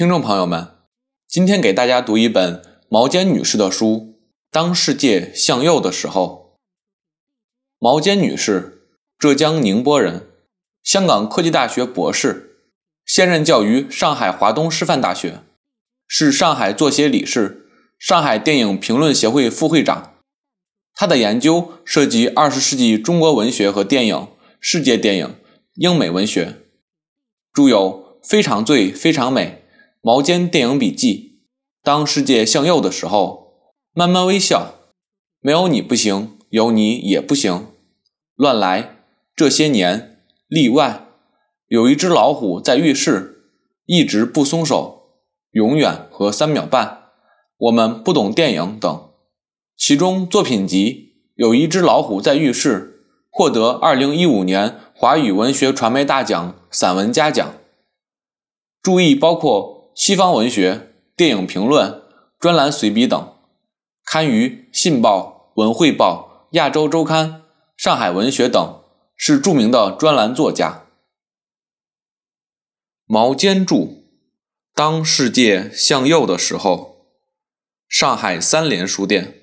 听众朋友们，今天给大家读一本毛尖女士的书《当世界向右的时候》。毛尖女士，浙江宁波人，香港科技大学博士，现任教于上海华东师范大学，是上海作协理事、上海电影评论协会副会长。她的研究涉及二十世纪中国文学和电影、世界电影、英美文学，著有《非常醉非常美》。毛尖电影笔记：当世界向右的时候，慢慢微笑，没有你不行，有你也不行。乱来，这些年，例外。有一只老虎在浴室，一直不松手，永远和三秒半。我们不懂电影等。其中作品集《有一只老虎在浴室》获得二零一五年华语文学传媒大奖散文嘉奖。注意包括。西方文学、电影评论、专栏随笔等，刊于《信报》《文汇报》《亚洲周刊》《上海文学》等，是著名的专栏作家。毛尖著，当世界向右的时候，上海三联书店。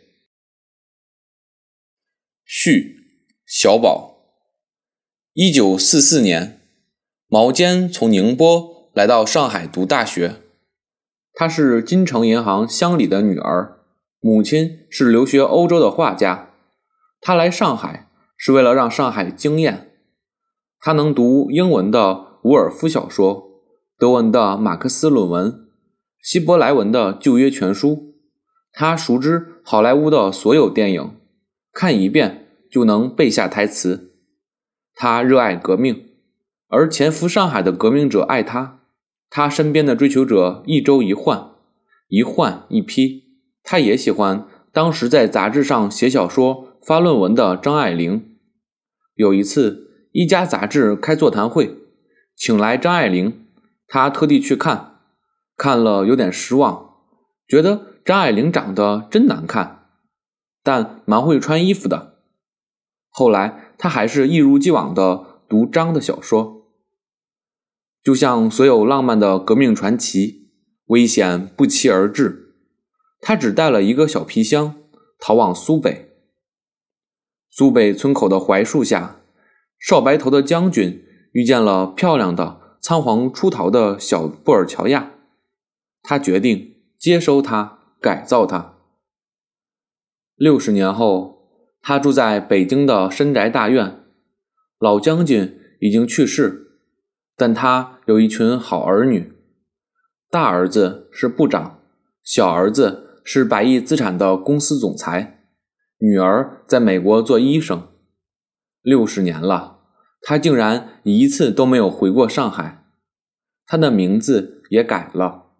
序：小宝。一九四四年，毛尖从宁波来到上海读大学。她是金城银行乡里的女儿，母亲是留学欧洲的画家。她来上海是为了让上海惊艳。她能读英文的伍尔夫小说，德文的马克思论文，希伯来文的旧约全书。她熟知好莱坞的所有电影，看一遍就能背下台词。她热爱革命，而潜伏上海的革命者爱她。他身边的追求者一周一换，一换一批。他也喜欢当时在杂志上写小说、发论文的张爱玲。有一次，一家杂志开座谈会，请来张爱玲，他特地去看，看了有点失望，觉得张爱玲长得真难看，但蛮会穿衣服的。后来，他还是一如既往的读张的小说。就像所有浪漫的革命传奇，危险不期而至。他只带了一个小皮箱，逃往苏北。苏北村口的槐树下，少白头的将军遇见了漂亮的、仓皇出逃的小布尔乔亚。他决定接收他，改造他。六十年后，他住在北京的深宅大院。老将军已经去世。但他有一群好儿女，大儿子是部长，小儿子是百亿资产的公司总裁，女儿在美国做医生。六十年了，他竟然一次都没有回过上海，他的名字也改了，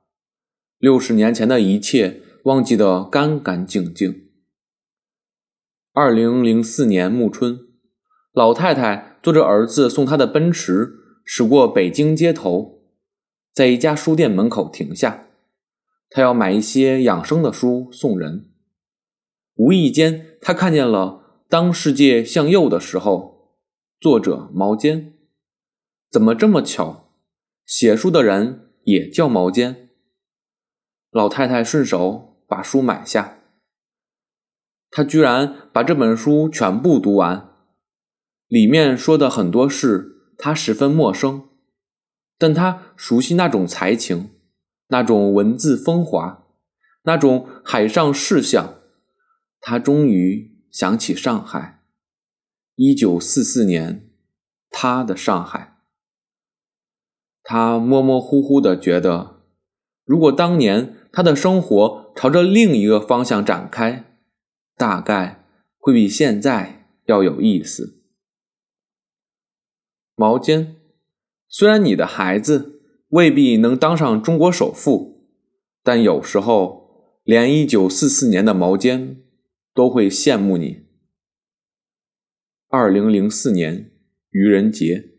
六十年前的一切忘记得干干净净。二零零四年暮春，老太太坐着儿子送她的奔驰。驶过北京街头，在一家书店门口停下，他要买一些养生的书送人。无意间，他看见了《当世界向右的时候》，作者毛尖。怎么这么巧？写书的人也叫毛尖。老太太顺手把书买下，他居然把这本书全部读完，里面说的很多事。他十分陌生，但他熟悉那种才情，那种文字风华，那种海上事项。他终于想起上海，一九四四年，他的上海。他模模糊糊的觉得，如果当年他的生活朝着另一个方向展开，大概会比现在要有意思。毛尖，虽然你的孩子未必能当上中国首富，但有时候连一九四四年的毛尖都会羡慕你。二零零四年愚人节。